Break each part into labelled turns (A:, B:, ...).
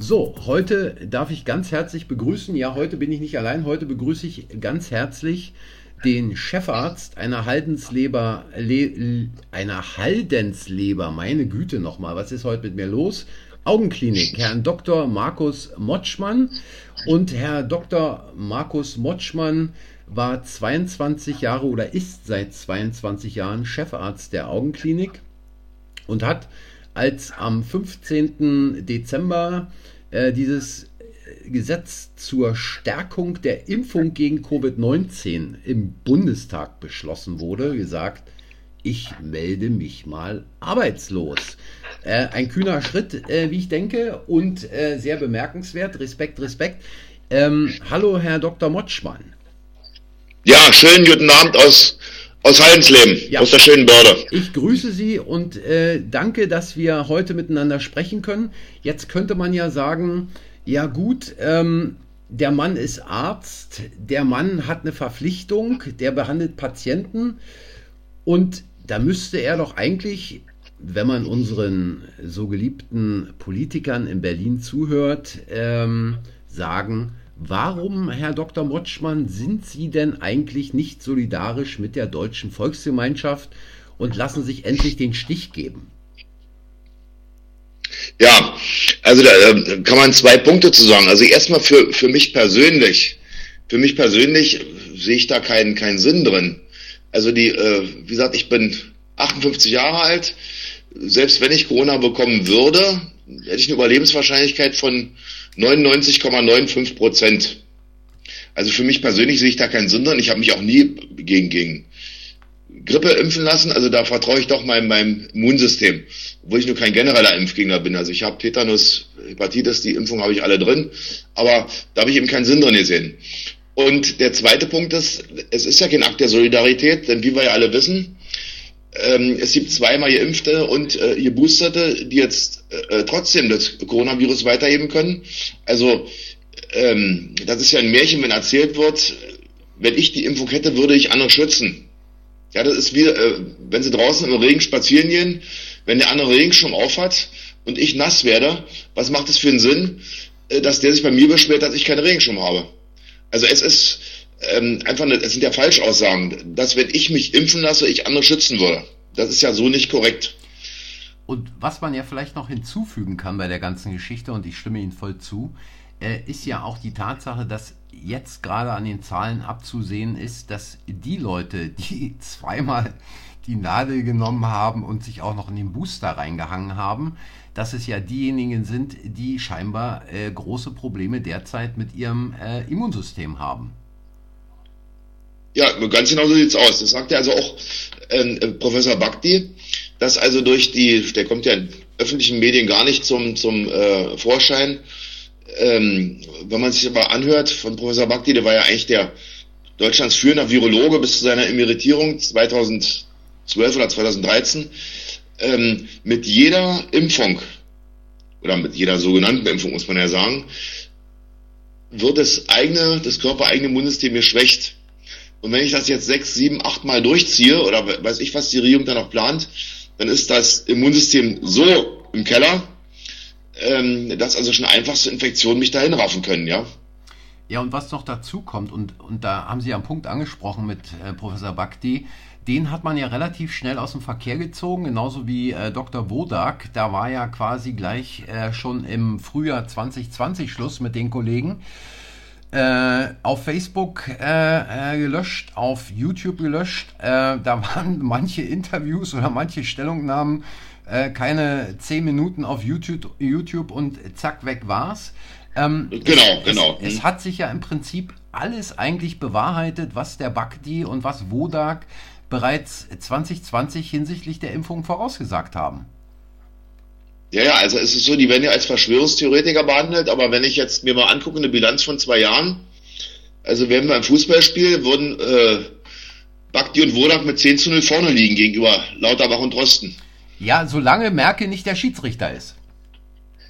A: So, heute darf ich ganz herzlich begrüßen. Ja, heute bin ich nicht allein. Heute begrüße ich ganz herzlich den Chefarzt einer Haldensleber, Le, einer Haldensleber, meine Güte nochmal, was ist heute mit mir los? Augenklinik, Herrn Dr. Markus Motschmann. Und Herr Dr. Markus Motschmann war 22 Jahre oder ist seit 22 Jahren Chefarzt der Augenklinik und hat als am 15. Dezember äh, dieses Gesetz zur Stärkung der Impfung gegen Covid-19 im Bundestag beschlossen wurde, gesagt, ich melde mich mal arbeitslos. Äh, ein kühner Schritt, äh, wie ich denke, und äh, sehr bemerkenswert. Respekt, Respekt. Ähm, hallo, Herr Dr. Motschmann.
B: Ja, schönen guten Abend aus aus Hallensleben, ja. aus der schönen Börde.
A: Ich grüße Sie und äh, danke, dass wir heute miteinander sprechen können. Jetzt könnte man ja sagen, ja gut, ähm, der Mann ist Arzt, der Mann hat eine Verpflichtung, der behandelt Patienten und da müsste er doch eigentlich, wenn man unseren so geliebten Politikern in Berlin zuhört, ähm, sagen, Warum, Herr Dr. Motschmann, sind Sie denn eigentlich nicht solidarisch mit der deutschen Volksgemeinschaft und lassen sich endlich den Stich geben?
B: Ja, also da äh, kann man zwei Punkte zu sagen. Also erstmal für, für mich persönlich, für mich persönlich sehe ich da keinen, keinen Sinn drin. Also die, äh, wie gesagt, ich bin 58 Jahre alt. Selbst wenn ich Corona bekommen würde, hätte ich eine Überlebenswahrscheinlichkeit von 99,95 Prozent. Also für mich persönlich sehe ich da keinen Sinn drin. Ich habe mich auch nie gegen, gegen Grippe impfen lassen. Also da vertraue ich doch meinem, meinem Immunsystem, obwohl ich nur kein genereller Impfgegner bin. Also ich habe Tetanus, Hepatitis, die Impfung habe ich alle drin. Aber da habe ich eben keinen Sinn drin gesehen. Und der zweite Punkt ist, es ist ja kein Akt der Solidarität, denn wie wir ja alle wissen, ähm, es gibt zweimal Geimpfte und äh, Geboosterte, die jetzt äh, trotzdem das Coronavirus weitergeben können. Also ähm, das ist ja ein Märchen, wenn erzählt wird, wenn ich die Impfung hätte, würde ich andere schützen. Ja, das ist wie, äh, wenn sie draußen im Regen spazieren gehen, wenn der andere Regenschirm aufhat und ich nass werde, was macht es für einen Sinn, äh, dass der sich bei mir beschwert, dass ich keinen Regenschirm habe? Also es ist ähm, einfach, eine, sind ja Falschaussagen, dass wenn ich mich impfen lasse, ich andere schützen würde. Das ist ja so nicht korrekt.
A: Und was man ja vielleicht noch hinzufügen kann bei der ganzen Geschichte, und ich stimme Ihnen voll zu, äh, ist ja auch die Tatsache, dass jetzt gerade an den Zahlen abzusehen ist, dass die Leute, die zweimal die Nadel genommen haben und sich auch noch in den Booster reingehangen haben, dass es ja diejenigen sind, die scheinbar äh, große Probleme derzeit mit ihrem äh, Immunsystem haben.
B: Ja, ganz genau so sieht's aus. Das sagt ja also auch ähm, äh, Professor Bhakti, dass also durch die, der kommt ja in öffentlichen Medien gar nicht zum, zum äh, Vorschein, ähm, wenn man sich aber anhört von Professor Bhakti, der war ja eigentlich der Deutschlands führender Virologe bis zu seiner Emeritierung 2012 oder 2013, ähm, mit jeder Impfung, oder mit jeder sogenannten Impfung muss man ja sagen, wird das eigene, das körpereigene Immunsystem geschwächt. Und wenn ich das jetzt sechs, sieben, acht Mal durchziehe oder weiß ich, was die Regierung da noch plant, dann ist das Immunsystem so im Keller, ähm, dass also schon einfachste Infektionen mich dahin raffen können, ja.
A: Ja, und was noch dazu kommt, und, und da haben Sie ja einen Punkt angesprochen mit äh, Professor Bhakti, den hat man ja relativ schnell aus dem Verkehr gezogen, genauso wie äh, Dr. Wodak. Da war ja quasi gleich äh, schon im Frühjahr 2020 Schluss mit den Kollegen äh, auf Facebook äh, äh, gelöscht, auf YouTube gelöscht. Äh, da waren manche Interviews oder manche Stellungnahmen äh, keine zehn Minuten auf YouTube, YouTube und zack, weg war's. Ähm, genau, es, genau. Es, es, hat sich ja im Prinzip alles eigentlich bewahrheitet, was der Bakti und was Wodak bereits 2020 hinsichtlich der Impfung vorausgesagt haben.
B: Ja, ja, also es ist so, die werden ja als Verschwörungstheoretiker behandelt, aber wenn ich jetzt mir mal angucke, eine Bilanz von zwei Jahren, also werden wir im Fußballspiel, würden äh, Bakti und Wodak mit 10 zu 0 vorne liegen gegenüber Lauterbach und Drosten.
A: Ja, solange Merkel nicht der Schiedsrichter ist.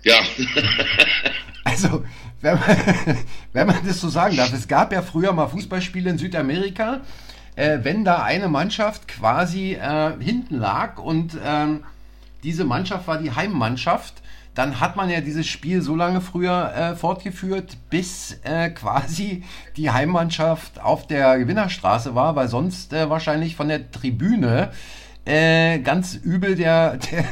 B: Ja.
A: also, wenn man, wenn man das so sagen darf, es gab ja früher mal Fußballspiele in Südamerika, äh, wenn da eine Mannschaft quasi äh, hinten lag und ähm, diese Mannschaft war die Heimmannschaft, dann hat man ja dieses Spiel so lange früher äh, fortgeführt, bis äh, quasi die Heimmannschaft auf der Gewinnerstraße war, weil sonst äh, wahrscheinlich von der Tribüne äh, ganz übel der, der,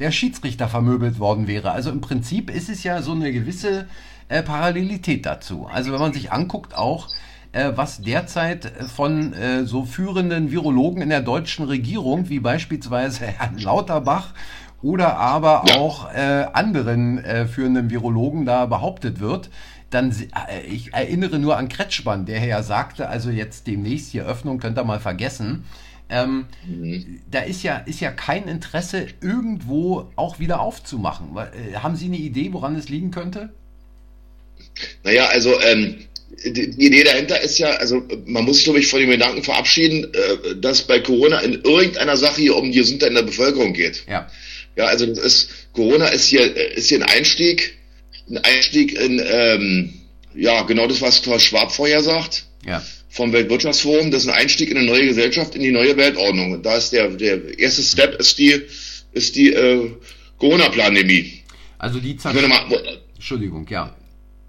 A: der Schiedsrichter vermöbelt worden wäre. Also im Prinzip ist es ja so eine gewisse äh, Parallelität dazu. Also wenn man sich anguckt auch, äh, was derzeit von äh, so führenden Virologen in der deutschen Regierung, wie beispielsweise Herrn Lauterbach oder aber auch äh, anderen äh, führenden Virologen da behauptet wird, dann, äh, ich erinnere nur an Kretschmann, der ja sagte, also jetzt demnächst die Öffnung könnt ihr mal vergessen. Ähm, mhm. Da ist ja, ist ja kein Interesse, irgendwo auch wieder aufzumachen. Äh, haben Sie eine Idee, woran es liegen könnte?
B: Naja, also ähm, die Idee dahinter ist ja, also man muss sich, glaube ich, von dem Gedanken verabschieden, äh, dass bei Corona in irgendeiner Sache hier um die Gesundheit in der Bevölkerung geht. Ja. Ja, also das ist, Corona ist hier, ist hier ein Einstieg, ein Einstieg in, ähm, ja, genau das, was Klaus Schwab vorher sagt. Ja. Vom Weltwirtschaftsforum, das ist ein Einstieg in eine neue Gesellschaft, in die neue Weltordnung. Und da ist der, der erste Step ist die, ist die äh, Corona-Pandemie.
A: Also die Zahl. Entschuldigung, ja.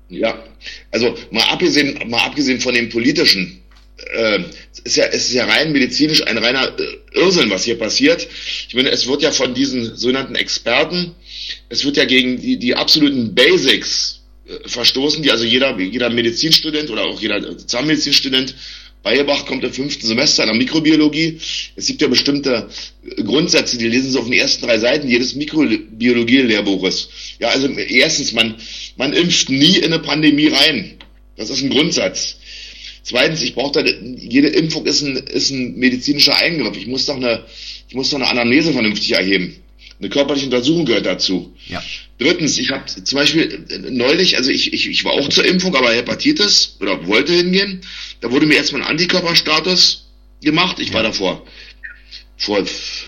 B: Ja, also mal abgesehen, mal abgesehen von dem politischen, äh, ist ja, es ist ja rein medizinisch ein reiner äh, Irrsinn, was hier passiert. Ich meine, es wird ja von diesen sogenannten Experten, es wird ja gegen die, die absoluten Basics äh, verstoßen, die also jeder, jeder Medizinstudent oder auch jeder Zahnmedizinstudent Bayebach kommt im fünften Semester in der Mikrobiologie. Es gibt ja bestimmte Grundsätze, die lesen Sie auf den ersten drei Seiten jedes Mikrobiologie-Lehrbuches. Ja, also erstens, man, man impft nie in eine Pandemie rein. Das ist ein Grundsatz. Zweitens, ich brauche da, jede Impfung ist ein, ist ein medizinischer Eingriff. Ich muss doch eine, ich muss doch eine Anamnese vernünftig erheben. Eine körperliche Untersuchung gehört dazu. Ja. Drittens, ich habe zum Beispiel neulich, also ich, ich, ich war auch zur Impfung, aber Hepatitis oder wollte hingehen. Da wurde mir erstmal ein Antikörperstatus gemacht. Ich ja. war davor vor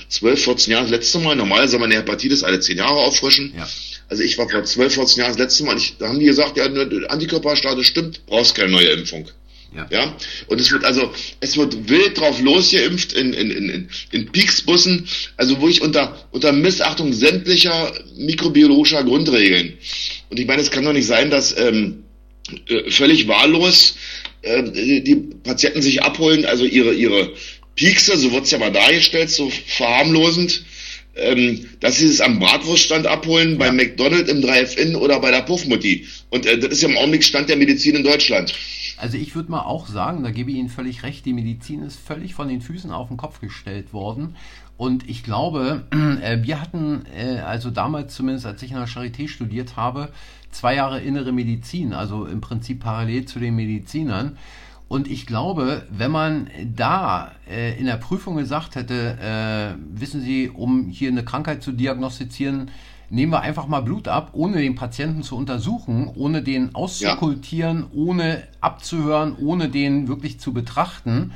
B: 12, 14 Jahren das letzte Mal. Normalerweise soll man eine Hepatitis alle 10 Jahre auffrischen. Ja. Also ich war vor 12, 14 Jahren das letzte Mal. Ich, da haben die gesagt, ja, Antikörperstatus stimmt, brauchst keine neue Impfung. Ja. ja. Und es wird also, es wird wild drauf losgeimpft in, in, in, in Peaksbussen, also wo ich unter, unter Missachtung sämtlicher mikrobiologischer Grundregeln. Und ich meine, es kann doch nicht sein, dass ähm, äh, völlig wahllos äh, die Patienten sich abholen, also ihre, ihre Piekse, so wird's ja mal dargestellt, so verharmlosend, ähm, dass sie es am Bratwurststand abholen, bei McDonald's im Drive-In oder bei der Puffmutti. Und äh, das ist ja im Augenblick Stand der Medizin in Deutschland.
A: Also ich würde mal auch sagen, da gebe ich Ihnen völlig recht, die Medizin ist völlig von den Füßen auf den Kopf gestellt worden. Und ich glaube, äh, wir hatten, äh, also damals zumindest, als ich in der Charité studiert habe, zwei Jahre innere Medizin, also im Prinzip parallel zu den Medizinern. Und ich glaube, wenn man da äh, in der Prüfung gesagt hätte, äh, wissen Sie, um hier eine Krankheit zu diagnostizieren, nehmen wir einfach mal Blut ab, ohne den Patienten zu untersuchen, ohne den auszukultieren, ja. ohne abzuhören, ohne den wirklich zu betrachten.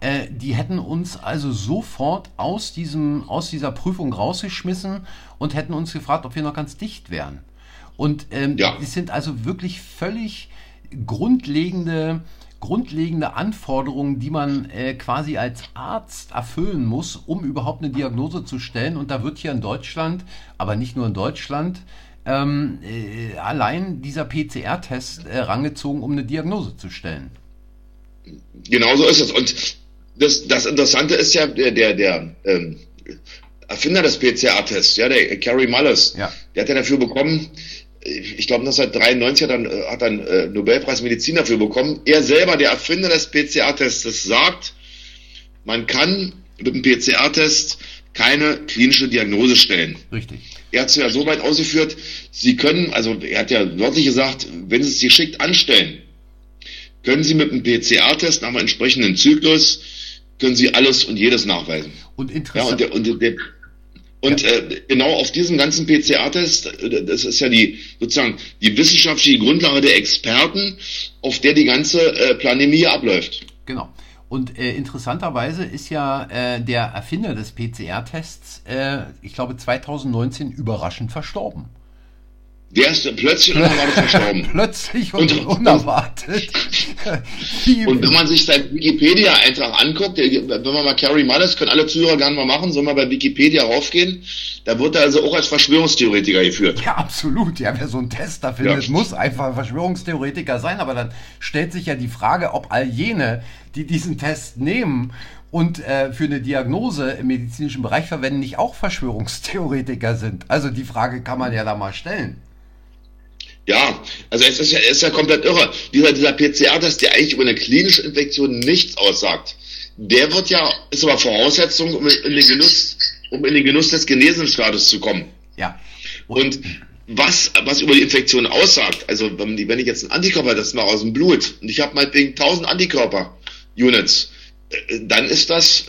A: Äh, die hätten uns also sofort aus, diesem, aus dieser Prüfung rausgeschmissen und hätten uns gefragt, ob wir noch ganz dicht wären. Und ähm, ja. das sind also wirklich völlig grundlegende grundlegende Anforderungen, die man äh, quasi als Arzt erfüllen muss, um überhaupt eine Diagnose zu stellen. Und da wird hier in Deutschland, aber nicht nur in Deutschland, ähm, äh, allein dieser PCR-Test äh, rangezogen, um eine Diagnose zu stellen.
B: Genau so ist es. Und das, das Interessante ist ja, der, der, der ähm, Erfinder des PCR-Tests, ja, der Carrie Mullis, ja. der hat ja dafür bekommen, ich glaube 1993 hat er, hat er einen äh, Nobelpreis Medizin dafür bekommen. Er selber, der Erfinder des PCR-Tests, sagt, man kann mit dem PCR-Test keine klinische Diagnose stellen.
A: Richtig.
B: Er hat es ja so weit ausgeführt, Sie können, also er hat ja wörtlich gesagt, wenn Sie es geschickt anstellen, können Sie mit dem PCR-Test nach einem entsprechenden Zyklus, können Sie alles und jedes nachweisen.
A: Und interessant.
B: Ja, und der, und der, und ja. äh, genau auf diesem ganzen PCR-Test, äh, das ist ja die sozusagen die wissenschaftliche Grundlage der Experten, auf der die ganze äh, Pandemie abläuft.
A: Genau. Und äh, interessanterweise ist ja äh, der Erfinder des PCR-Tests, äh, ich glaube 2019 überraschend verstorben.
B: Der ist plötzlich unerwartet verstorben.
A: plötzlich und, und unerwartet.
B: und wenn man sich seinen Wikipedia-Eintrag anguckt, wenn man mal Carrie Mullis, können alle Zuhörer gerne mal machen, soll mal bei Wikipedia raufgehen, da wird er also auch als Verschwörungstheoretiker geführt.
A: Ja, absolut. Ja, wer so einen Test da findet, ja. muss einfach Verschwörungstheoretiker sein. Aber dann stellt sich ja die Frage, ob all jene, die diesen Test nehmen und äh, für eine Diagnose im medizinischen Bereich verwenden, nicht auch Verschwörungstheoretiker sind. Also die Frage kann man ja da mal stellen.
B: Ja, also es ist ja, es ist ja komplett irre. Dieser, dieser PCR-Test, der eigentlich über eine klinische Infektion nichts aussagt, der wird ja, ist aber Voraussetzung, um in den Genuss, um in den Genuss des Genesenstatus zu kommen.
A: Ja.
B: Und, Und was, was über die Infektion aussagt, also wenn, wenn ich jetzt einen Antikörper-Test mache aus dem Blut und ich habe meinetwegen 1000 Antikörper-Units, dann ist das,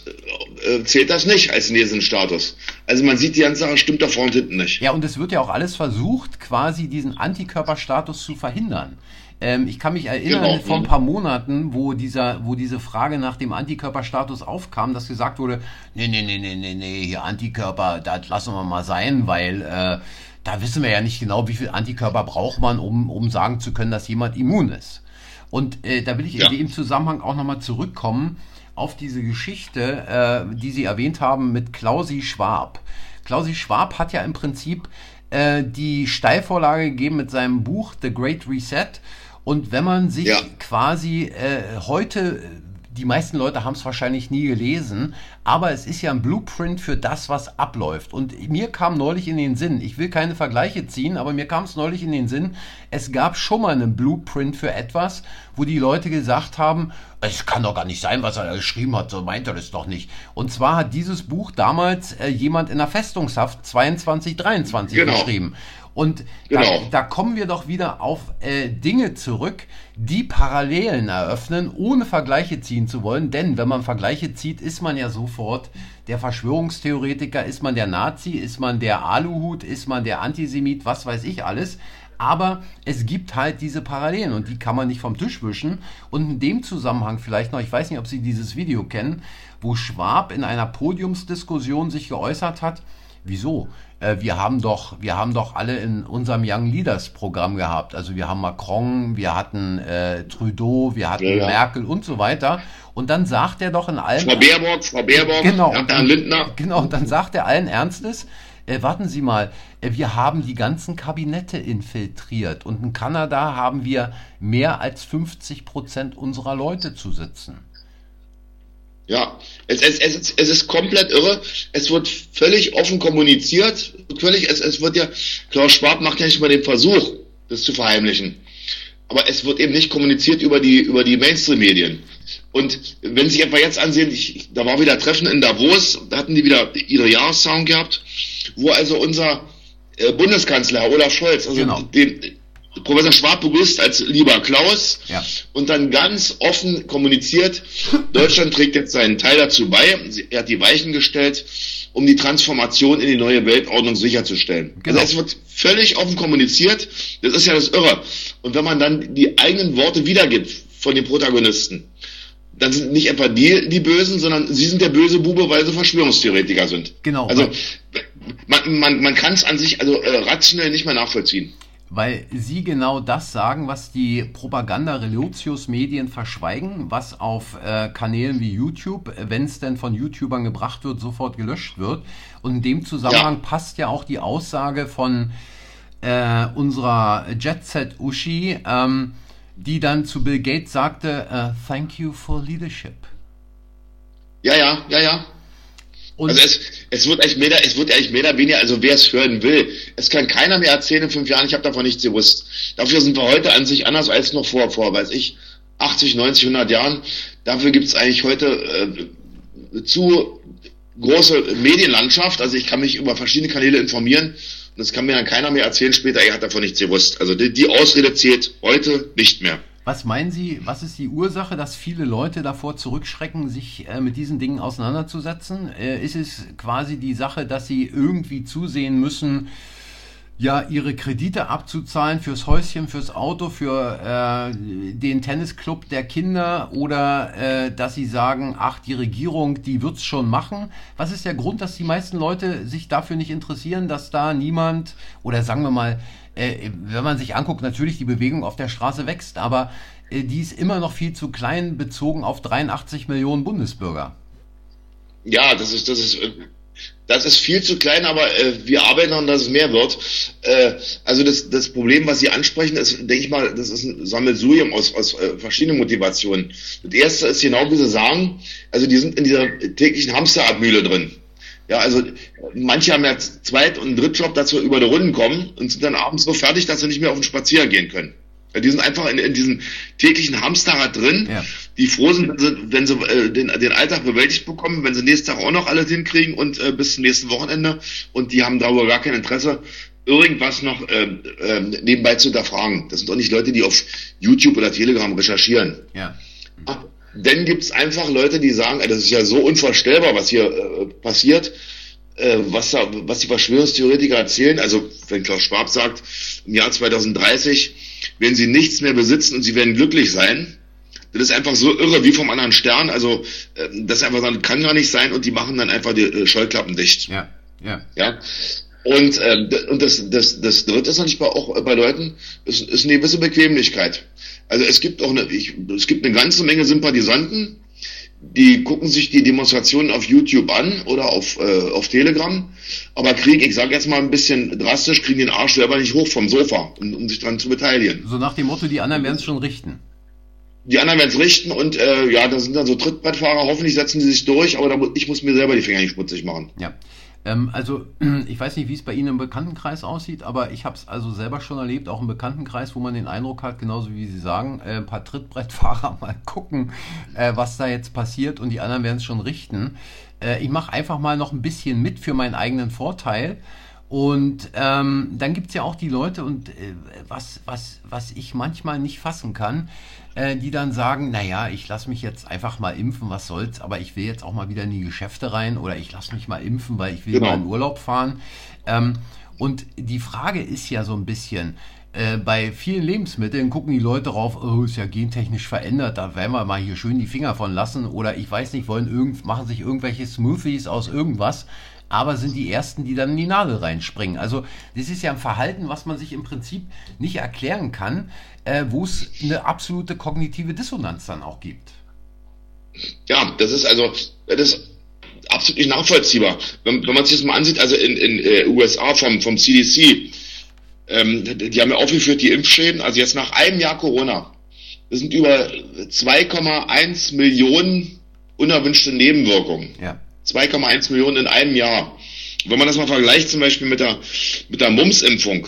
B: äh, zählt das nicht als Nesenstatus. Also man sieht, die ganze Sache stimmt da vorne und hinten nicht.
A: Ja, und es wird ja auch alles versucht, quasi diesen Antikörperstatus zu verhindern. Ähm, ich kann mich erinnern, genau. vor ein paar Monaten, wo dieser, wo diese Frage nach dem Antikörperstatus aufkam, dass gesagt wurde, nee, nee, nee, nee, nee, nee, hier Antikörper, das lassen wir mal sein, weil äh, da wissen wir ja nicht genau, wie viel Antikörper braucht man, um, um sagen zu können, dass jemand immun ist. Und äh, da will ich ja. in dem Zusammenhang auch nochmal zurückkommen auf diese Geschichte, äh, die Sie erwähnt haben mit Klausi Schwab. Klausi Schwab hat ja im Prinzip äh, die Steilvorlage gegeben mit seinem Buch The Great Reset. Und wenn man sich ja. quasi äh, heute die meisten Leute haben es wahrscheinlich nie gelesen, aber es ist ja ein Blueprint für das, was abläuft. Und mir kam neulich in den Sinn, ich will keine Vergleiche ziehen, aber mir kam es neulich in den Sinn, es gab schon mal einen Blueprint für etwas, wo die Leute gesagt haben, es kann doch gar nicht sein, was er da geschrieben hat, so meint er das doch nicht. Und zwar hat dieses Buch damals äh, jemand in der Festungshaft 2223 genau. geschrieben. Und genau. da, da, kommen wir doch wieder auf äh, Dinge zurück, die Parallelen eröffnen, ohne Vergleiche ziehen zu wollen. Denn wenn man Vergleiche zieht, ist man ja sofort der Verschwörungstheoretiker, ist man der Nazi, ist man der Aluhut, ist man der Antisemit, was weiß ich alles. Aber es gibt halt diese Parallelen und die kann man nicht vom Tisch wischen. Und in dem Zusammenhang vielleicht noch, ich weiß nicht, ob Sie dieses Video kennen, wo Schwab in einer Podiumsdiskussion sich geäußert hat, wieso? Äh, wir haben doch, wir haben doch alle in unserem Young Leaders Programm gehabt. Also wir haben Macron, wir hatten äh, Trudeau, wir hatten ja, Merkel und so weiter. Und dann sagt er doch in allen.
B: Frau Baerbock, Frau Baerbock,
A: genau, Herrn Lindner. Genau, und dann sagt er allen Ernstes, äh, warten Sie mal, äh, wir haben die ganzen Kabinette infiltriert und in Kanada haben wir mehr als 50 Prozent unserer Leute zu sitzen.
B: Ja, es, es, es, es ist komplett irre. Es wird völlig offen kommuniziert. Völlig, es, es wird ja, Klaus Schwab macht ja nicht mal den Versuch, das zu verheimlichen. Aber es wird eben nicht kommuniziert über die, über die Mainstream-Medien. Und wenn Sie etwa jetzt ansehen, ich, da war wieder Treffen in Davos, da hatten die wieder ihre Jahreszahlung gehabt, wo also unser äh, Bundeskanzler Olaf Scholz, also genau. den, Professor Schwab begrüßt als lieber Klaus ja. und dann ganz offen kommuniziert, Deutschland trägt jetzt seinen Teil dazu bei. Er hat die Weichen gestellt, um die Transformation in die neue Weltordnung sicherzustellen. Genau. Also es wird völlig offen kommuniziert. Das ist ja das Irre. Und wenn man dann die eigenen Worte wiedergibt von den Protagonisten, dann sind nicht etwa die die Bösen, sondern sie sind der böse Bube, weil sie Verschwörungstheoretiker sind.
A: Genau.
B: Also man, man, man kann es an sich also äh, rationell nicht mehr nachvollziehen
A: weil sie genau das sagen, was die Propaganda-Relotius-Medien verschweigen, was auf äh, Kanälen wie YouTube, wenn es denn von YouTubern gebracht wird, sofort gelöscht wird. Und in dem Zusammenhang ja. passt ja auch die Aussage von äh, unserer Jet Set Uschi, ähm, die dann zu Bill Gates sagte, uh, Thank you for leadership.
B: Ja, ja, ja, ja. Und also es, es wird eigentlich mehr, es wird eigentlich mehr oder weniger, also wer es hören will, es kann keiner mehr erzählen in fünf Jahren, ich habe davon nichts gewusst. Dafür sind wir heute an sich anders als noch vor, vor, weiß ich, 80, 90, 100 Jahren. Dafür gibt es eigentlich heute äh, zu große Medienlandschaft. Also ich kann mich über verschiedene Kanäle informieren und das kann mir dann keiner mehr erzählen später, er hat davon nichts gewusst. Also die, die Ausrede zählt heute nicht mehr.
A: Was meinen Sie, was ist die Ursache, dass viele Leute davor zurückschrecken, sich äh, mit diesen Dingen auseinanderzusetzen? Äh, ist es quasi die Sache, dass sie irgendwie zusehen müssen, ja, ihre Kredite abzuzahlen fürs Häuschen, fürs Auto, für äh, den Tennisclub der Kinder oder äh, dass sie sagen, ach, die Regierung, die wird's schon machen. Was ist der Grund, dass die meisten Leute sich dafür nicht interessieren, dass da niemand oder sagen wir mal, äh, wenn man sich anguckt, natürlich die Bewegung auf der Straße wächst, aber äh, die ist immer noch viel zu klein bezogen auf 83 Millionen Bundesbürger.
B: Ja, das ist, das ist, äh, das ist viel zu klein, aber äh, wir arbeiten daran, dass es mehr wird. Äh, also das, das Problem, was Sie ansprechen, ist, denke ich mal, das ist ein Sammelsurium aus, aus äh, verschiedenen Motivationen. Das erste ist genau, wie Sie sagen, also die sind in dieser täglichen Hamsterradmühle drin. Ja, also manche haben ja Zweit- und Drittjob, dass wir über die Runden kommen und sind dann abends so fertig, dass sie nicht mehr auf den Spazier gehen können. Ja, die sind einfach in, in diesem täglichen Hamsterrad drin, ja. die froh sind, wenn sie, wenn sie äh, den, den Alltag bewältigt bekommen, wenn sie nächsten Tag auch noch alles hinkriegen und äh, bis zum nächsten Wochenende und die haben darüber gar kein Interesse, irgendwas noch äh, äh, nebenbei zu hinterfragen. Das sind doch nicht Leute, die auf YouTube oder Telegram recherchieren.
A: Ja.
B: ja dann gibt's einfach Leute, die sagen, das ist ja so unvorstellbar, was hier äh, passiert, äh, was, da, was die Verschwörungstheoretiker erzählen. Also wenn Klaus Schwab sagt, im Jahr 2030 werden sie nichts mehr besitzen und sie werden glücklich sein. Das ist einfach so irre wie vom anderen Stern. Also äh, das einfach sagen, kann gar nicht sein und die machen dann einfach die äh, Scheuklappen dicht.
A: Ja, ja.
B: Ja. Und, äh, und das, das, das dritte ist natürlich auch bei Leuten, ist, ist eine gewisse Bequemlichkeit. Also es gibt auch eine, ich, es gibt eine ganze Menge Sympathisanten, die gucken sich die Demonstrationen auf YouTube an oder auf, äh, auf Telegram, aber kriegen, ich sage jetzt mal ein bisschen drastisch, kriegen den Arsch selber nicht hoch vom Sofa, um, um sich daran zu beteiligen.
A: So nach dem Motto, die anderen werden es schon richten.
B: Die anderen werden es richten und äh, ja, das sind dann so Trittbrettfahrer, hoffentlich setzen sie sich durch, aber da, ich muss mir selber die Finger nicht schmutzig machen.
A: Ja. Ähm, also, ich weiß nicht, wie es bei Ihnen im Bekanntenkreis aussieht, aber ich habe es also selber schon erlebt, auch im Bekanntenkreis, wo man den Eindruck hat, genauso wie Sie sagen, äh, ein paar Trittbrettfahrer mal gucken, äh, was da jetzt passiert und die anderen werden es schon richten. Äh, ich mache einfach mal noch ein bisschen mit für meinen eigenen Vorteil. Und ähm, dann gibt es ja auch die Leute, und äh, was, was, was ich manchmal nicht fassen kann, äh, die dann sagen, naja, ich lasse mich jetzt einfach mal impfen, was soll's, aber ich will jetzt auch mal wieder in die Geschäfte rein oder ich lasse mich mal impfen, weil ich will genau. mal in Urlaub fahren. Ähm, und die Frage ist ja so ein bisschen, äh, bei vielen Lebensmitteln gucken die Leute drauf, oh, ist ja gentechnisch verändert, da werden wir mal hier schön die Finger von lassen oder ich weiß nicht, wollen irgend, machen sich irgendwelche Smoothies aus irgendwas, aber sind die Ersten, die dann in die Nadel reinspringen. Also das ist ja ein Verhalten, was man sich im Prinzip nicht erklären kann, äh, wo es eine absolute kognitive Dissonanz dann auch gibt.
B: Ja, das ist also, das ist absolut nicht nachvollziehbar. Wenn, wenn man sich das mal ansieht, also in, in äh, USA vom, vom CDC, ähm, die haben ja aufgeführt, die Impfschäden, also jetzt nach einem Jahr Corona, das sind über 2,1 Millionen unerwünschte Nebenwirkungen.
A: Ja.
B: 2,1 Millionen in einem Jahr. Wenn man das mal vergleicht zum Beispiel mit der, mit der Mumps-Impfung,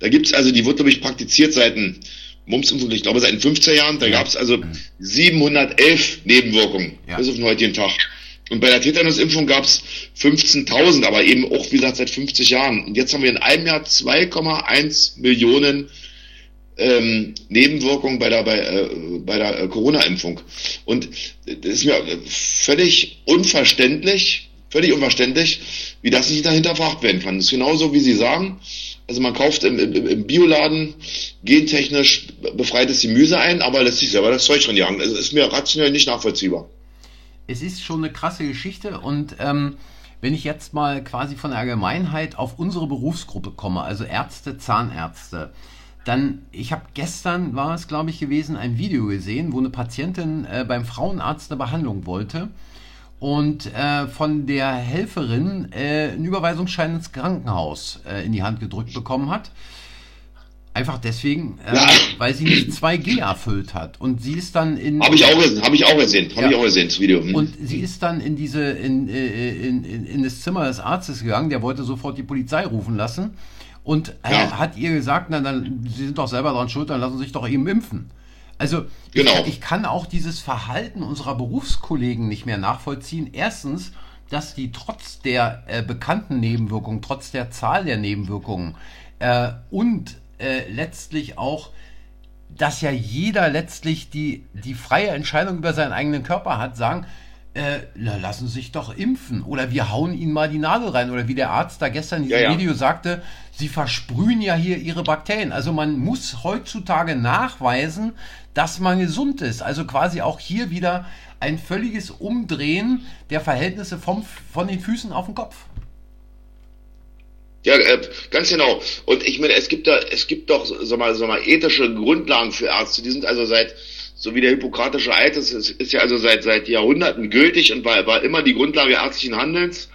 B: da gibt's also, die wird, glaube ich, praktiziert seit den Mumps-Impfung, ich glaube, seit den 15 Jahren, da gab's also 711 Nebenwirkungen ja. bis auf den heutigen Tag. Und bei der Tetanus-Impfung gab's 15.000, aber eben auch, wie gesagt, seit 50 Jahren. Und jetzt haben wir in einem Jahr 2,1 Millionen ähm, Nebenwirkungen bei der, bei, äh, bei der äh, Corona-Impfung. Und das ist mir völlig unverständlich, völlig unverständlich, wie das nicht dahinterfragt werden kann. Das ist genauso, wie Sie sagen. Also man kauft im, im, im Bioladen gentechnisch befreites Gemüse ein, aber lässt sich selber das Zeug drin jagen. Das ist mir rationell nicht nachvollziehbar.
A: Es ist schon eine krasse Geschichte und ähm, wenn ich jetzt mal quasi von der Allgemeinheit auf unsere Berufsgruppe komme, also Ärzte, Zahnärzte, dann, ich habe gestern, war es glaube ich gewesen, ein Video gesehen, wo eine Patientin äh, beim Frauenarzt eine Behandlung wollte und äh, von der Helferin äh, einen Überweisungsschein ins Krankenhaus äh, in die Hand gedrückt bekommen hat. Einfach deswegen, äh, weil sie nicht 2G erfüllt hat. Und sie ist dann in.
B: Habe ich auch gesehen, habe ich auch gesehen, habe ja. ich auch gesehen, das Video.
A: Hm. Und sie ist dann in diese, in, äh, in, in, in, das Zimmer des Arztes gegangen, der wollte sofort die Polizei rufen lassen und ja. hat ihr gesagt, na dann, Sie sind doch selber dran schuld, dann lassen Sie sich doch eben impfen. Also genau. ich, ich kann auch dieses Verhalten unserer Berufskollegen nicht mehr nachvollziehen. Erstens, dass die trotz der äh, bekannten Nebenwirkungen, trotz der Zahl der Nebenwirkungen äh, und äh, letztlich auch, dass ja jeder letztlich die, die freie Entscheidung über seinen eigenen Körper hat, sagen, äh, lassen Sie sich doch impfen oder wir hauen Ihnen mal die Nadel rein oder wie der Arzt da gestern in diesem ja, ja. Video sagte, Sie versprühen ja hier Ihre Bakterien. Also man muss heutzutage nachweisen, dass man gesund ist. Also quasi auch hier wieder ein völliges Umdrehen der Verhältnisse vom, von den Füßen auf den Kopf.
B: Ja, äh, ganz genau. Und ich meine, es gibt da, es gibt doch, sag mal, sag mal, ethische Grundlagen für Ärzte. Die sind also seit, so wie der hippokratische Eid, das ist, ist ja also seit, seit Jahrhunderten gültig und war, war immer die Grundlage ärztlichen Handelns.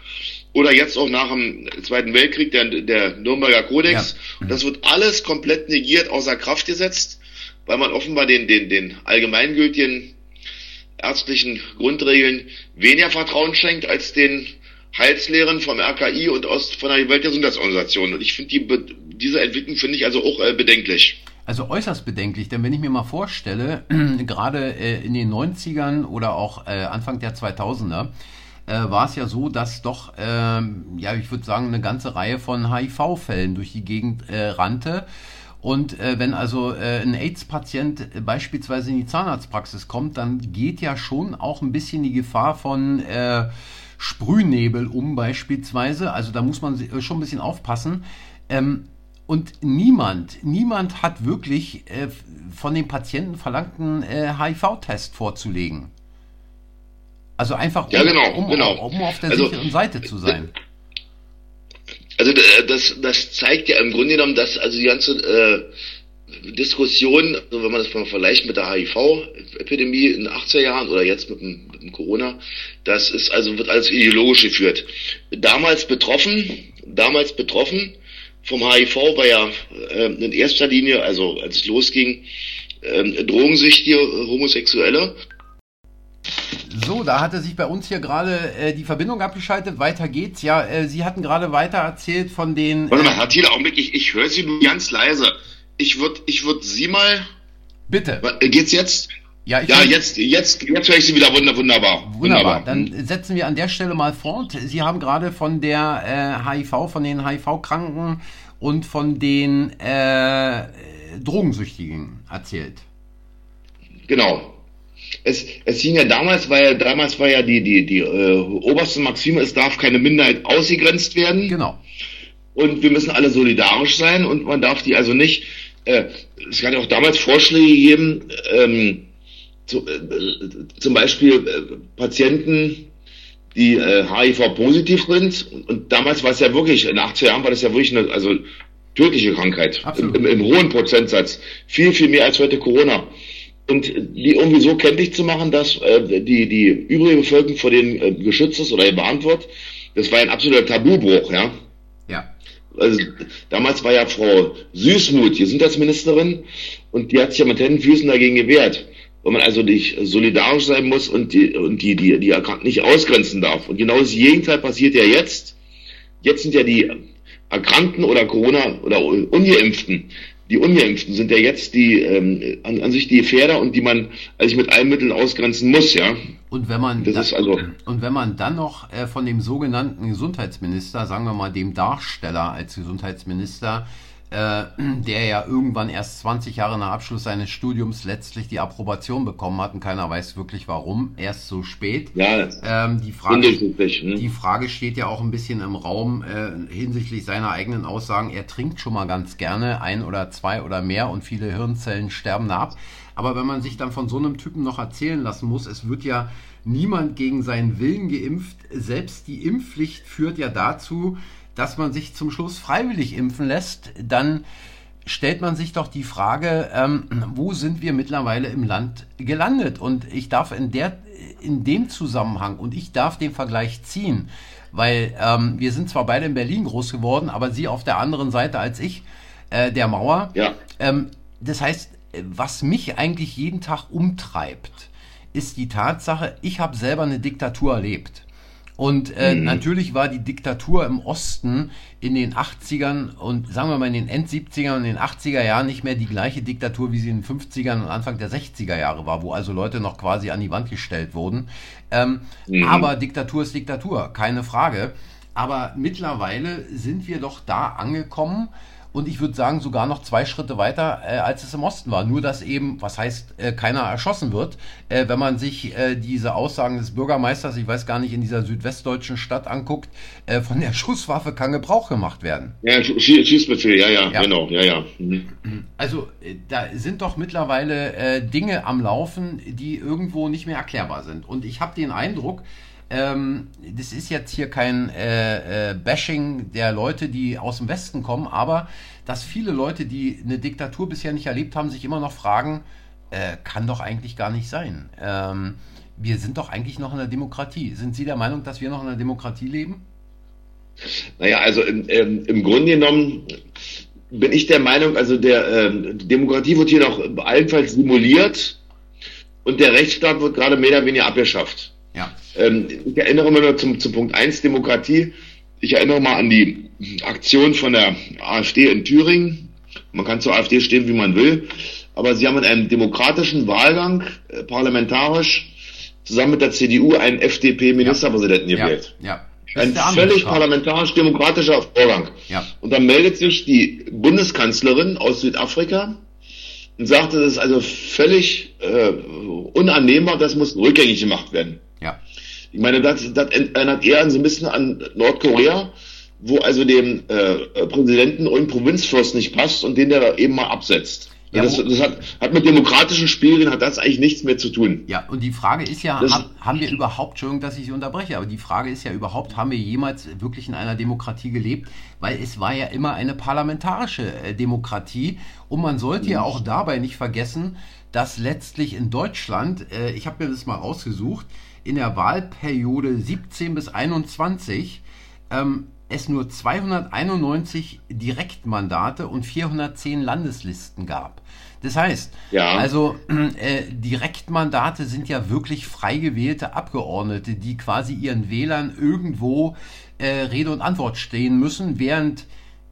B: Oder jetzt auch nach dem Zweiten Weltkrieg der, der Nürnberger Kodex. Ja. Und das wird alles komplett negiert, außer Kraft gesetzt, weil man offenbar den, den, den allgemeingültigen ärztlichen Grundregeln weniger Vertrauen schenkt als den Heilslehren vom RKI und aus von der Weltgesundheitsorganisation. Und ich finde die, diese Entwicklung finde ich also auch äh, bedenklich.
A: Also äußerst bedenklich, denn wenn ich mir mal vorstelle, gerade äh, in den 90ern oder auch äh, Anfang der 2000er, äh, war es ja so, dass doch, ähm, ja, ich würde sagen, eine ganze Reihe von HIV-Fällen durch die Gegend äh, rannte. Und äh, wenn also äh, ein AIDS-Patient beispielsweise in die Zahnarztpraxis kommt, dann geht ja schon auch ein bisschen die Gefahr von äh, Sprühnebel um beispielsweise. Also da muss man äh, schon ein bisschen aufpassen. Ähm, und niemand, niemand hat wirklich äh, von den Patienten verlangten äh, HIV-Test vorzulegen. Also einfach, um,
B: ja, genau,
A: um,
B: genau.
A: um, auf der also, sicheren Seite zu sein.
B: Also das, das zeigt ja im Grunde genommen, dass also die ganze äh, Diskussion, wenn man das mal vergleicht mit der HIV-Epidemie in den 80er Jahren oder jetzt mit dem, mit dem Corona, das ist also wird alles ideologisch geführt. Damals betroffen, damals betroffen vom HIV war ja äh, in erster Linie, also als es losging, äh, drogensüchtige Homosexuelle
A: so, da hatte sich bei uns hier gerade äh, die Verbindung abgeschaltet. Weiter geht's. Ja, äh, Sie hatten gerade weiter erzählt von den.
B: Warte mal, Herr Thiele, Augenblick, ich, ich höre Sie nur ganz leise. Ich würde ich würd Sie mal.
A: Bitte.
B: Äh, geht's jetzt? Ja, ja jetzt, jetzt, jetzt höre ich Sie wieder wunderbar.
A: Wunderbar. wunderbar. Dann setzen wir an der Stelle mal fort. Sie haben gerade von der äh, HIV, von den HIV-Kranken und von den äh, Drogensüchtigen erzählt.
B: Genau es, es hing ja damals, war ja, damals war ja die, die, die äh, oberste Maxime, es darf keine Minderheit ausgegrenzt werden.
A: Genau.
B: Und wir müssen alle solidarisch sein und man darf die also nicht, äh, es hat ja auch damals Vorschläge gegeben, ähm, zu, äh, zum Beispiel äh, Patienten, die äh, HIV-positiv sind. Und, und damals war es ja wirklich, in 80 Jahren war das ja wirklich eine, also tödliche Krankheit. Im, im, Im hohen Prozentsatz. Viel, viel mehr als heute Corona und die irgendwie so kenntlich zu machen, dass äh, die, die übrige Bevölkerung vor denen äh, geschützt ist oder gewarnt wird, das war ein absoluter Tabubruch, ja.
A: Ja.
B: Also, damals war ja Frau Süßmuth Gesundheitsministerin und die hat sich ja mit Händen Füßen dagegen gewehrt. Weil man also nicht solidarisch sein muss und die, und die, die, die Erkrankten nicht ausgrenzen darf. Und genau das Gegenteil passiert ja jetzt. Jetzt sind ja die Erkrankten oder Corona oder Ungeimpften die Ungeimpften sind ja jetzt die ähm, an, an sich die Gefährder und die man also mit allen Mitteln ausgrenzen muss, ja.
A: Und wenn man das da, ist also und wenn man dann noch äh, von dem sogenannten Gesundheitsminister, sagen wir mal dem Darsteller als Gesundheitsminister, äh, der ja irgendwann erst 20 Jahre nach Abschluss seines Studiums letztlich die Approbation bekommen hat und keiner weiß wirklich warum, erst so spät.
B: Ja,
A: ähm, die, Frage, hm? die Frage steht ja auch ein bisschen im Raum äh, hinsichtlich seiner eigenen Aussagen. Er trinkt schon mal ganz gerne ein oder zwei oder mehr und viele Hirnzellen sterben da ab. Aber wenn man sich dann von so einem Typen noch erzählen lassen muss, es wird ja niemand gegen seinen Willen geimpft, selbst die Impfpflicht führt ja dazu, dass man sich zum Schluss freiwillig impfen lässt, dann stellt man sich doch die Frage, ähm, wo sind wir mittlerweile im Land gelandet? Und ich darf in, der, in dem Zusammenhang, und ich darf den Vergleich ziehen, weil ähm, wir sind zwar beide in Berlin groß geworden, aber Sie auf der anderen Seite als ich, äh, der Mauer.
B: Ja.
A: Ähm, das heißt, was mich eigentlich jeden Tag umtreibt, ist die Tatsache, ich habe selber eine Diktatur erlebt. Und äh, mhm. natürlich war die Diktatur im Osten in den 80ern und sagen wir mal in den End 70er und den 80er Jahren nicht mehr die gleiche Diktatur, wie sie in den 50ern und Anfang der 60er Jahre war, wo also Leute noch quasi an die Wand gestellt wurden. Ähm, mhm. Aber Diktatur ist Diktatur, keine Frage. Aber mittlerweile sind wir doch da angekommen, und ich würde sagen sogar noch zwei Schritte weiter, äh, als es im Osten war. Nur dass eben, was heißt, äh, keiner erschossen wird. Äh, wenn man sich äh, diese Aussagen des Bürgermeisters, ich weiß gar nicht, in dieser südwestdeutschen Stadt anguckt, äh, von der Schusswaffe kann Gebrauch gemacht werden.
B: Ja, Schießbefehl, ja, ja, ja, genau, ja, ja. Mhm.
A: Also äh, da sind doch mittlerweile Dinge am Laufen, die irgendwo nicht mehr erklärbar sind. Und ich habe den Eindruck, ähm, das ist jetzt hier kein äh, äh, Bashing der Leute, die aus dem Westen kommen, aber dass viele Leute, die eine Diktatur bisher nicht erlebt haben, sich immer noch fragen, äh, kann doch eigentlich gar nicht sein. Ähm, wir sind doch eigentlich noch in der Demokratie. Sind Sie der Meinung, dass wir noch in der Demokratie leben?
B: Naja, also im, ähm, im Grunde genommen bin ich der Meinung, also der ähm, Demokratie wird hier noch allenfalls simuliert und der Rechtsstaat wird gerade mehr oder weniger abgeschafft. Ähm, ich erinnere mal nur zum, zum Punkt 1 Demokratie. Ich erinnere mal an die Aktion von der AfD in Thüringen. Man kann zur AfD stehen, wie man will. Aber sie haben in einem demokratischen Wahlgang, äh, parlamentarisch, zusammen mit der CDU einen FDP-Ministerpräsidenten ja. gewählt. Ja. ja. Ein völlig parlamentarisch-demokratischer Vorgang. Ja. Und dann meldet sich die Bundeskanzlerin aus Südafrika und sagte, das ist also völlig äh, unannehmbar, das muss rückgängig gemacht werden. Ich meine, das, das erinnert eher so ein bisschen an Nordkorea, wo also dem äh, Präsidenten und Provinzfürst nicht passt und den der eben mal absetzt. Ja, das, das hat, hat, mit demokratischen Spielregeln hat das eigentlich nichts mehr zu tun.
A: Ja, und die Frage ist ja, haben, haben, wir überhaupt, Entschuldigung, dass ich Sie unterbreche, aber die Frage ist ja überhaupt, haben wir jemals wirklich in einer Demokratie gelebt? Weil es war ja immer eine parlamentarische äh, Demokratie und man sollte ja auch dabei nicht vergessen, dass letztlich in Deutschland, äh, ich habe mir das mal rausgesucht, in der Wahlperiode 17 bis 21 ähm, es nur 291 Direktmandate und 410 Landeslisten gab. Das heißt, ja. also äh, Direktmandate sind ja wirklich frei gewählte Abgeordnete, die quasi ihren Wählern irgendwo äh, Rede und Antwort stehen müssen, während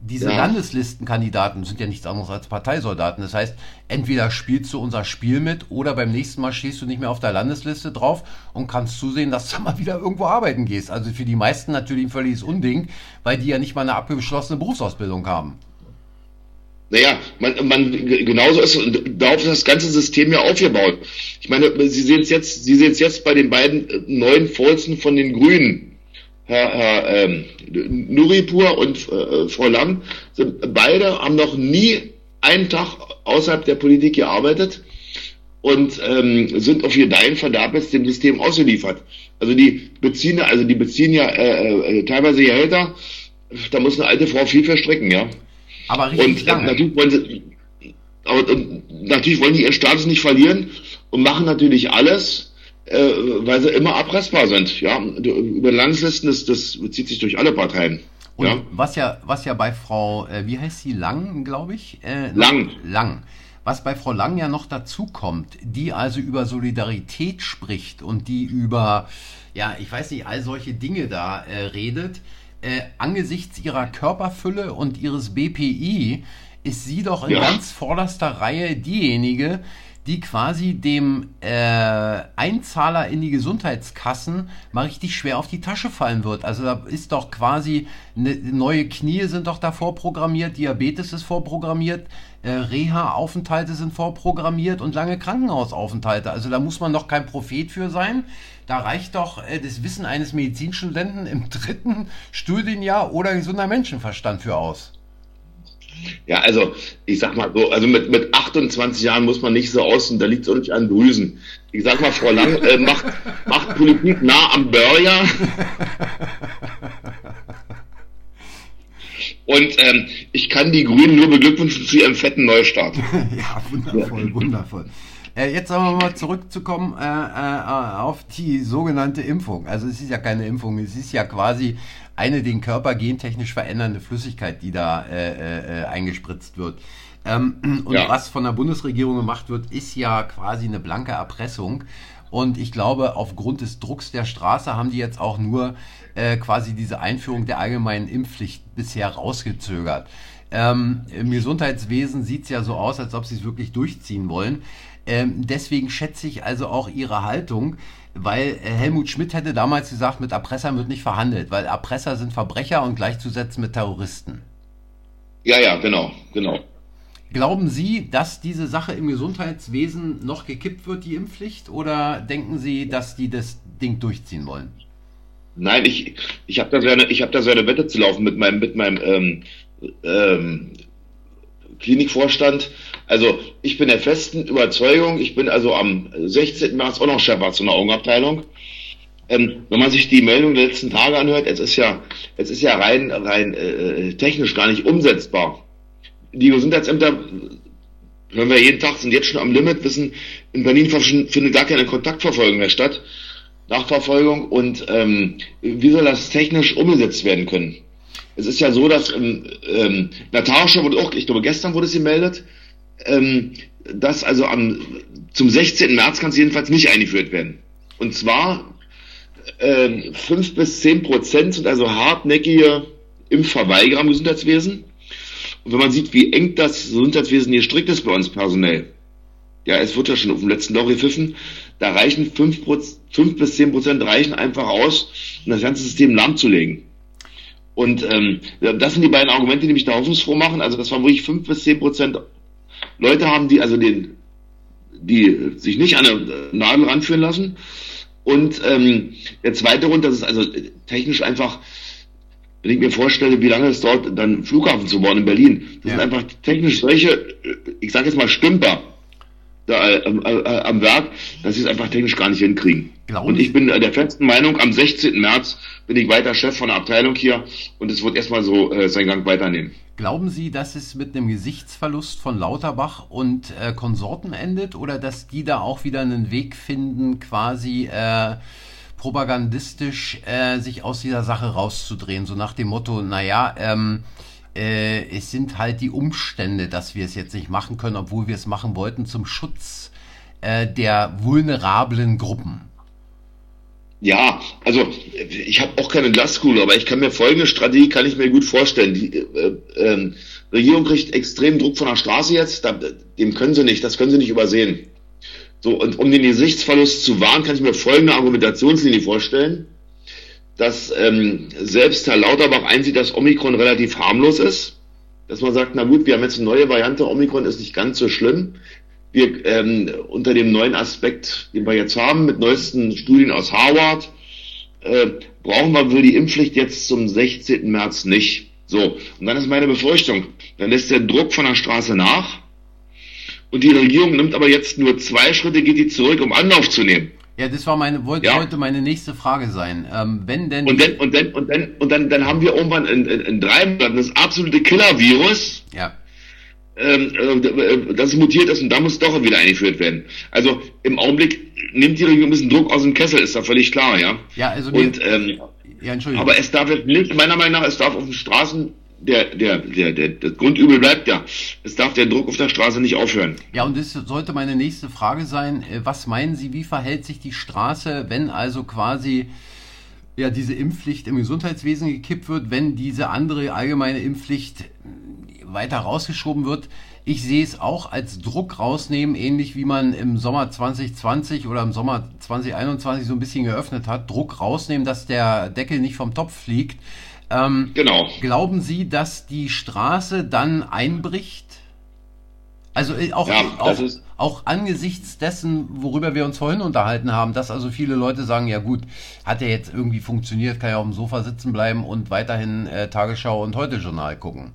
A: diese ja. Landeslistenkandidaten sind ja nichts anderes als Parteisoldaten. Das heißt, entweder spielst du unser Spiel mit oder beim nächsten Mal stehst du nicht mehr auf der Landesliste drauf und kannst zusehen, dass du mal wieder irgendwo arbeiten gehst. Also für die meisten natürlich ein völliges Unding, weil die ja nicht mal eine abgeschlossene Berufsausbildung haben.
B: Naja, man, man, genauso ist darauf ist das ganze System ja aufgebaut. Ich meine, Sie sehen es jetzt, Sie sehen es jetzt bei den beiden neuen Vorsitzenden von den Grünen Herr, Herr ähm, Nuripur und äh, Frau Lang, sind, beide haben noch nie einen Tag außerhalb der Politik gearbeitet und ähm, sind auf ihr Dein Verderb jetzt dem System ausgeliefert. Also die beziehen, also die beziehen ja äh, äh, teilweise Gehälter, da muss eine alte Frau viel verstricken, ja. Aber richtig und, lange. natürlich wollen sie, aber, und, natürlich wollen die ihren Status nicht verlieren und machen natürlich alles, äh, weil sie immer erpressbar sind. Ja, über Landeslisten, das, das bezieht sich durch alle Parteien.
A: Und ja. was ja, was ja bei Frau, äh, wie heißt sie, Lang, glaube ich?
B: Äh, Lang.
A: Lang. Was bei Frau Lang ja noch dazu kommt, die also über Solidarität spricht und die über, ja, ich weiß nicht, all solche Dinge da äh, redet, äh, angesichts ihrer Körperfülle und ihres BPI ist sie doch in ja. ganz vorderster Reihe diejenige, die quasi dem äh, Einzahler in die Gesundheitskassen mal richtig schwer auf die Tasche fallen wird. Also da ist doch quasi ne, neue Knie sind doch da vorprogrammiert, Diabetes ist vorprogrammiert, äh, Reha-Aufenthalte sind vorprogrammiert und lange Krankenhausaufenthalte. Also da muss man doch kein Prophet für sein. Da reicht doch äh, das Wissen eines Medizinstudenten im dritten Studienjahr oder gesunder Menschenverstand für aus.
B: Ja, also ich sag mal so, also mit, mit 28 Jahren muss man nicht so aussehen, da liegt es auch nicht an Drüsen. Ich sag mal, Frau Lang äh, macht, macht Politik nah am Börger. Und ähm, ich kann die Grünen nur beglückwünschen zu ihrem fetten Neustart.
A: ja, wundervoll, ja. wundervoll. Äh, jetzt aber mal zurückzukommen äh, äh, auf die sogenannte Impfung. Also es ist ja keine Impfung, es ist ja quasi eine den Körper gentechnisch verändernde Flüssigkeit, die da äh, äh, eingespritzt wird. Ähm, und ja. was von der Bundesregierung gemacht wird, ist ja quasi eine blanke Erpressung. Und ich glaube, aufgrund des Drucks der Straße haben die jetzt auch nur äh, quasi diese Einführung der allgemeinen Impfpflicht bisher rausgezögert. Ähm, Im Gesundheitswesen sieht es ja so aus, als ob sie es wirklich durchziehen wollen. Ähm, deswegen schätze ich also auch ihre Haltung, weil äh, Helmut Schmidt hätte damals gesagt, mit Erpressern wird nicht verhandelt, weil Erpresser sind Verbrecher und gleichzusetzen mit Terroristen.
B: Ja, ja, genau, genau.
A: Glauben Sie, dass diese Sache im Gesundheitswesen noch gekippt wird, die Impfpflicht, oder denken Sie, dass die das Ding durchziehen wollen?
B: Nein, ich, ich habe da, so eine, hab da so eine Wette zu laufen mit meinem, mit meinem ähm, ähm, Klinikvorstand. Also ich bin der festen Überzeugung, ich bin also am 16. März auch noch Chefarzt in der Augenabteilung. ähm, wenn man sich die Meldung der letzten Tage anhört, es ist ja, es ist ja rein, rein äh, technisch gar nicht umsetzbar. Die Gesundheitsämter, hören wir jeden Tag, sind jetzt schon am Limit, wissen, in Berlin findet gar keine Kontaktverfolgung mehr statt, Nachverfolgung und ähm, wie soll das technisch umgesetzt werden können? Es ist ja so, dass ähm, ähm, Natascha wurde auch, ich glaube gestern wurde sie gemeldet, ähm, dass also am zum 16. März kann es jedenfalls nicht eingeführt werden. Und zwar ähm, 5 bis 10 Prozent sind also hartnäckige Impfverweigerer im Gesundheitswesen. Und wenn man sieht, wie eng das Gesundheitswesen hier strikt ist bei uns personell, ja, es wird ja schon auf dem letzten Loch gepfiffen, da reichen 5, 5 bis 10 Prozent reichen einfach aus, um das ganze System lahmzulegen. Und ähm, das sind die beiden Argumente, die mich da hoffnungsfroh machen. Also, dass wir wirklich 5 bis 10 Prozent Leute haben, die also den, die sich nicht an eine Nadel ranführen lassen. Und ähm, der zweite Grund, das ist also technisch einfach, wenn ich mir vorstelle, wie lange es dauert, dann Flughafen zu bauen in Berlin, das ja. sind einfach technisch solche, ich sage jetzt mal Stümper, da, äh, äh, am Werk, dass sie es einfach technisch gar nicht hinkriegen. Glauben und ich bin der festen Meinung, am 16. März bin ich weiter Chef von der Abteilung hier und es wird erstmal so äh, seinen Gang weiternehmen.
A: Glauben Sie, dass es mit einem Gesichtsverlust von Lauterbach und äh, Konsorten endet oder dass die da auch wieder einen Weg finden, quasi äh, propagandistisch äh, sich aus dieser Sache rauszudrehen? So nach dem Motto, naja, ähm, äh, es sind halt die Umstände, dass wir es jetzt nicht machen können, obwohl wir es machen wollten, zum Schutz äh, der vulnerablen Gruppen.
B: Ja, also ich habe auch keine Glaskugel, aber ich kann mir folgende Strategie kann ich mir gut vorstellen. Die äh, äh, Regierung kriegt extrem Druck von der Straße jetzt, da, dem können sie nicht, das können sie nicht übersehen. So, und um den Gesichtsverlust zu wahren, kann ich mir folgende Argumentationslinie vorstellen dass ähm, selbst Herr Lauterbach einsieht, dass Omikron relativ harmlos ist. Dass man sagt, na gut, wir haben jetzt eine neue Variante, Omikron ist nicht ganz so schlimm. Wir ähm, unter dem neuen Aspekt, den wir jetzt haben, mit neuesten Studien aus Harvard, äh, brauchen wir wohl die Impfpflicht jetzt zum 16. März nicht. So, und dann ist meine Befürchtung, dann lässt der Druck von der Straße nach und die Regierung nimmt aber jetzt nur zwei Schritte, geht die zurück, um Anlauf zu nehmen.
A: Ja, das war meine, wollte ja. heute meine nächste Frage sein. Ähm, wenn denn.
B: Und dann, und dann, und dann, und dann, dann haben wir irgendwann in, in, in drei Monaten das absolute Killer-Virus.
A: Ja.
B: Ähm, äh, das mutiert ist und da muss doch wieder eingeführt werden. Also im Augenblick nimmt die Regierung ein bisschen Druck aus dem Kessel, ist da völlig klar, ja.
A: Ja, also.
B: Und, ähm, ja, Entschuldigung. Aber es darf nicht, meiner Meinung nach, es darf auf den Straßen der, der, der, der, das Grundübel bleibt ja. Es darf der Druck auf der Straße nicht aufhören.
A: Ja, und das sollte meine nächste Frage sein. Äh, was meinen Sie, wie verhält sich die Straße, wenn also quasi ja diese Impfpflicht im Gesundheitswesen gekippt wird, wenn diese andere allgemeine Impfpflicht weiter rausgeschoben wird? Ich sehe es auch als Druck rausnehmen, ähnlich wie man im Sommer 2020 oder im Sommer 2021 so ein bisschen geöffnet hat. Druck rausnehmen, dass der Deckel nicht vom Topf fliegt. Ähm, genau. Glauben Sie, dass die Straße dann einbricht? Also äh, auch, ja, auch, auch, angesichts dessen, worüber wir uns vorhin unterhalten haben, dass also viele Leute sagen, ja gut, hat ja jetzt irgendwie funktioniert, kann ja auf dem Sofa sitzen bleiben und weiterhin äh, Tagesschau und Heute-Journal gucken.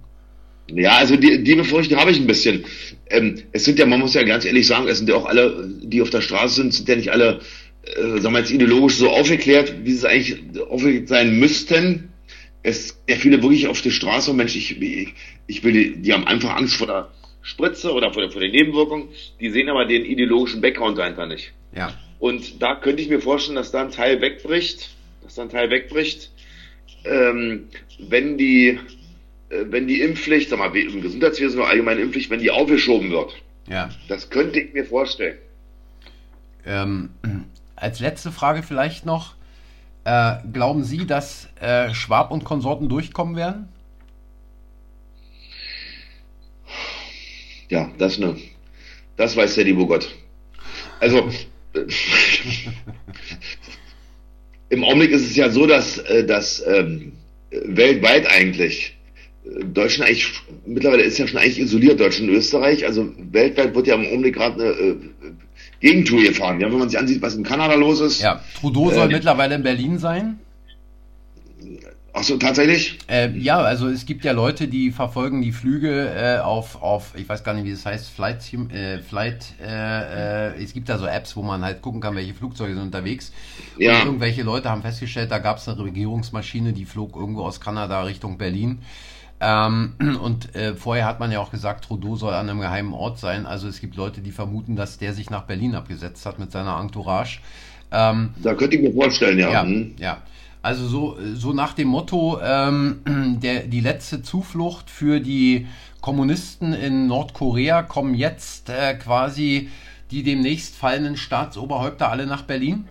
B: Ja, also die, die Befürchtung habe ich ein bisschen. Ähm, es sind ja, man muss ja ganz ehrlich sagen, es sind ja auch alle, die auf der Straße sind, sind ja nicht alle, äh, sagen wir jetzt ideologisch so aufgeklärt, wie sie es eigentlich aufgeklärt sein müssten es sehr viele wirklich auf der Straße, Mensch, ich, ich will, die, die haben einfach Angst vor der Spritze oder vor der, vor der Nebenwirkung, die sehen aber den ideologischen Background dahinter nicht.
A: Ja.
B: Und da könnte ich mir vorstellen, dass da ein Teil wegbricht, dass da ein Teil wegbricht, ähm, wenn die, äh, wenn die Impfpflicht, sag mal, im Gesundheitswesen oder allgemeine Impfpflicht, wenn die aufgeschoben wird.
A: Ja.
B: Das könnte ich mir vorstellen.
A: Ähm, als letzte Frage vielleicht noch, äh, glauben Sie, dass äh, Schwab und Konsorten durchkommen werden?
B: Ja, das ne. Das weiß der liebe Gott. Also im Augenblick ist es ja so, dass, äh, dass ähm, weltweit eigentlich äh, Deutschland eigentlich mittlerweile ist ja schon eigentlich isoliert Deutschland und Österreich. Also weltweit wird ja im Augenblick gerade eine äh, Gegentour gefahren. Ja, wenn man sich ansieht, was in Kanada los ist.
A: Ja, Trudeau soll äh, mittlerweile in Berlin sein.
B: Ach so, tatsächlich?
A: Äh, ja, also es gibt ja Leute, die verfolgen die Flüge äh, auf, auf, ich weiß gar nicht, wie das heißt, Flight, äh, Flight, äh, äh, es gibt da so Apps, wo man halt gucken kann, welche Flugzeuge sind unterwegs. Ja. Und irgendwelche Leute haben festgestellt, da gab es eine Regierungsmaschine, die flog irgendwo aus Kanada Richtung Berlin. Ähm, und äh, vorher hat man ja auch gesagt, Trudeau soll an einem geheimen Ort sein. Also es gibt Leute, die vermuten, dass der sich nach Berlin abgesetzt hat mit seiner Entourage.
B: Ähm, da könnte ich mir vorstellen, ja.
A: Ja, hm. ja. Also so, so nach dem Motto, ähm, der, die letzte Zuflucht für die Kommunisten in Nordkorea kommen jetzt äh, quasi die demnächst fallenden Staatsoberhäupter alle nach Berlin?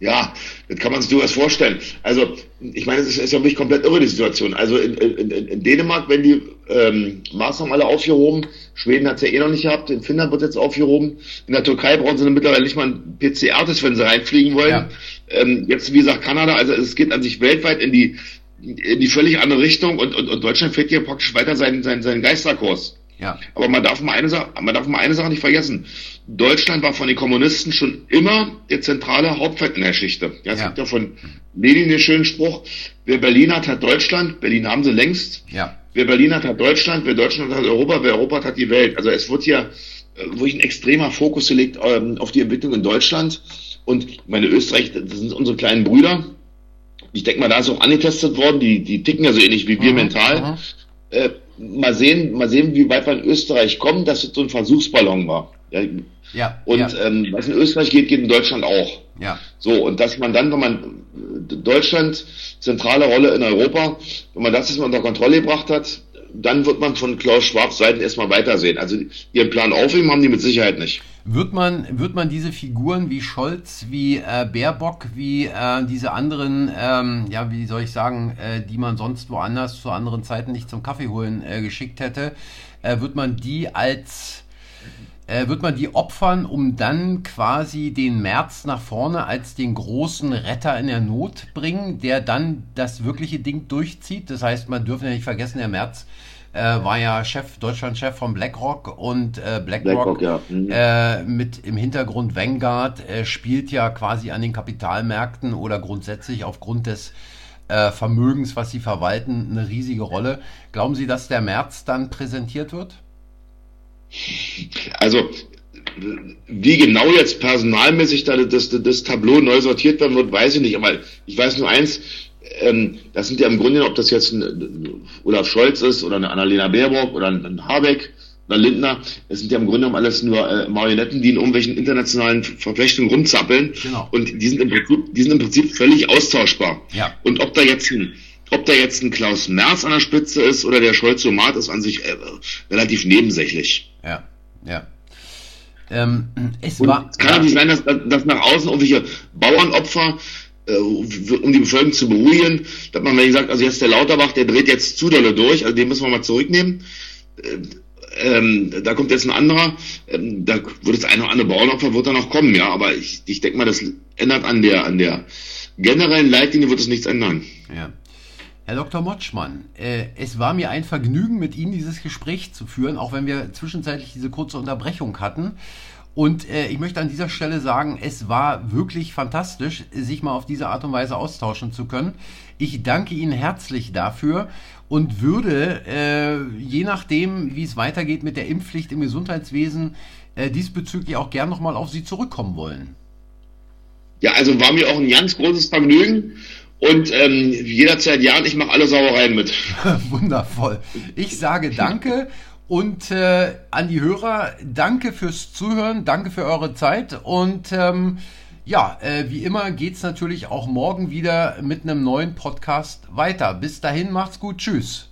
B: Ja, das kann man sich durchaus vorstellen. Also, ich meine, es ist ja wirklich komplett irre, die Situation. Also in, in, in Dänemark werden die ähm, Maßnahmen alle aufgehoben. Schweden hat es ja eh noch nicht gehabt. In Finnland wird jetzt aufgehoben. In der Türkei brauchen sie mittlerweile nicht mal einen PCR-Test, wenn sie reinfliegen wollen. Ja. Ähm, jetzt, wie gesagt, Kanada. Also es geht an sich weltweit in die, in die völlig andere Richtung und, und, und Deutschland fährt hier praktisch weiter seinen, seinen, seinen Geisterkurs. Ja. Aber man darf mal eine Sache, man darf mal eine Sache nicht vergessen. Deutschland war von den Kommunisten schon immer der zentrale Hauptfeld in der Geschichte. Ja, es ja. gibt ja von Lenin den schönen Spruch, wer Berlin hat, hat Deutschland. Berlin haben sie längst. Ja. Wer Berlin hat, hat Deutschland. Wer Deutschland hat, Europa. Wer Europa hat, hat die Welt. Also es wird hier äh, wirklich ein extremer Fokus gelegt ähm, auf die Entwicklung in Deutschland. Und meine Österreich, das sind unsere kleinen Brüder. Ich denke mal, da ist auch angetestet worden. Die, die ticken ja so ähnlich wie wir mhm. mental. Mhm. Äh, mal sehen, mal sehen, wie weit wir in Österreich kommen, dass es so ein Versuchsballon war. Ja. ja und ja. Ähm, was in Österreich geht, geht in Deutschland auch. Ja. So, und dass man dann, wenn man Deutschland, zentrale Rolle in Europa, wenn man das jetzt mal unter Kontrolle gebracht hat, dann wird man von Klaus Schwabs Seiten erstmal weitersehen. Also ihren Plan aufheben haben die mit Sicherheit nicht.
A: Wird man, wird man diese Figuren wie Scholz, wie äh, Baerbock, wie äh, diese anderen, ähm, ja, wie soll ich sagen, äh, die man sonst woanders zu anderen Zeiten nicht zum Kaffee holen äh, geschickt hätte, äh, wird man die als äh, wird man die opfern, um dann quasi den März nach vorne als den großen Retter in der Not bringen, der dann das wirkliche Ding durchzieht. Das heißt, man dürfen ja nicht vergessen, der März äh, war ja Chef, Deutschland-Chef von BlackRock und äh, BlackRock, BlackRock ja. mhm. äh, mit im Hintergrund Vanguard äh, spielt ja quasi an den Kapitalmärkten oder grundsätzlich aufgrund des äh, Vermögens, was sie verwalten, eine riesige Rolle. Glauben Sie, dass der März dann präsentiert wird?
B: Also wie genau jetzt personalmäßig da das, das, das Tableau neu sortiert werden wird, weiß ich nicht. Aber ich weiß nur eins, ähm, das sind ja im Grunde, ob das jetzt ein Olaf Scholz ist oder eine Annalena Baerbock oder ein Habeck oder Lindner, es sind ja im Grunde genommen alles nur äh, Marionetten, die in irgendwelchen internationalen Verflechtungen rumzappeln. Genau. Und die sind, im Prinzip, die sind im Prinzip völlig austauschbar. Ja. Und ob da jetzt ein ob da jetzt ein Klaus Merz an der Spitze ist oder der Scholz-Somat ist an sich äh, relativ nebensächlich.
A: Ja, ja. Ähm,
B: es war, es kann ja nicht sein, dass, dass nach außen irgendwelche Bauernopfer um die Bevölkerung zu beruhigen, dass man, wenn ich sagt, also jetzt der Lauterbach, der dreht jetzt zu dolle durch, also den müssen wir mal zurücknehmen. Äh, ähm, da kommt jetzt ein anderer, ähm, da wird das eine oder andere Bauernopfer wird da noch kommen, ja, aber ich, ich denke mal, das ändert an der, an der generellen Leitlinie wird es nichts ändern.
A: Ja. Herr Dr. Motschmann, äh, es war mir ein Vergnügen, mit Ihnen dieses Gespräch zu führen, auch wenn wir zwischenzeitlich diese kurze Unterbrechung hatten. Und äh, ich möchte an dieser Stelle sagen, es war wirklich fantastisch, sich mal auf diese Art und Weise austauschen zu können. Ich danke Ihnen herzlich dafür und würde, äh, je nachdem, wie es weitergeht mit der Impfpflicht im Gesundheitswesen, äh, diesbezüglich auch gern nochmal auf Sie zurückkommen wollen.
B: Ja, also war mir auch ein ganz großes Vergnügen. Und ähm, jederzeit ja, ich mache alle Sauereien mit.
A: Wundervoll. Ich sage danke und äh, an die Hörer, danke fürs Zuhören, danke für eure Zeit und ähm, ja, äh, wie immer geht's natürlich auch morgen wieder mit einem neuen Podcast weiter. Bis dahin, macht's gut, tschüss.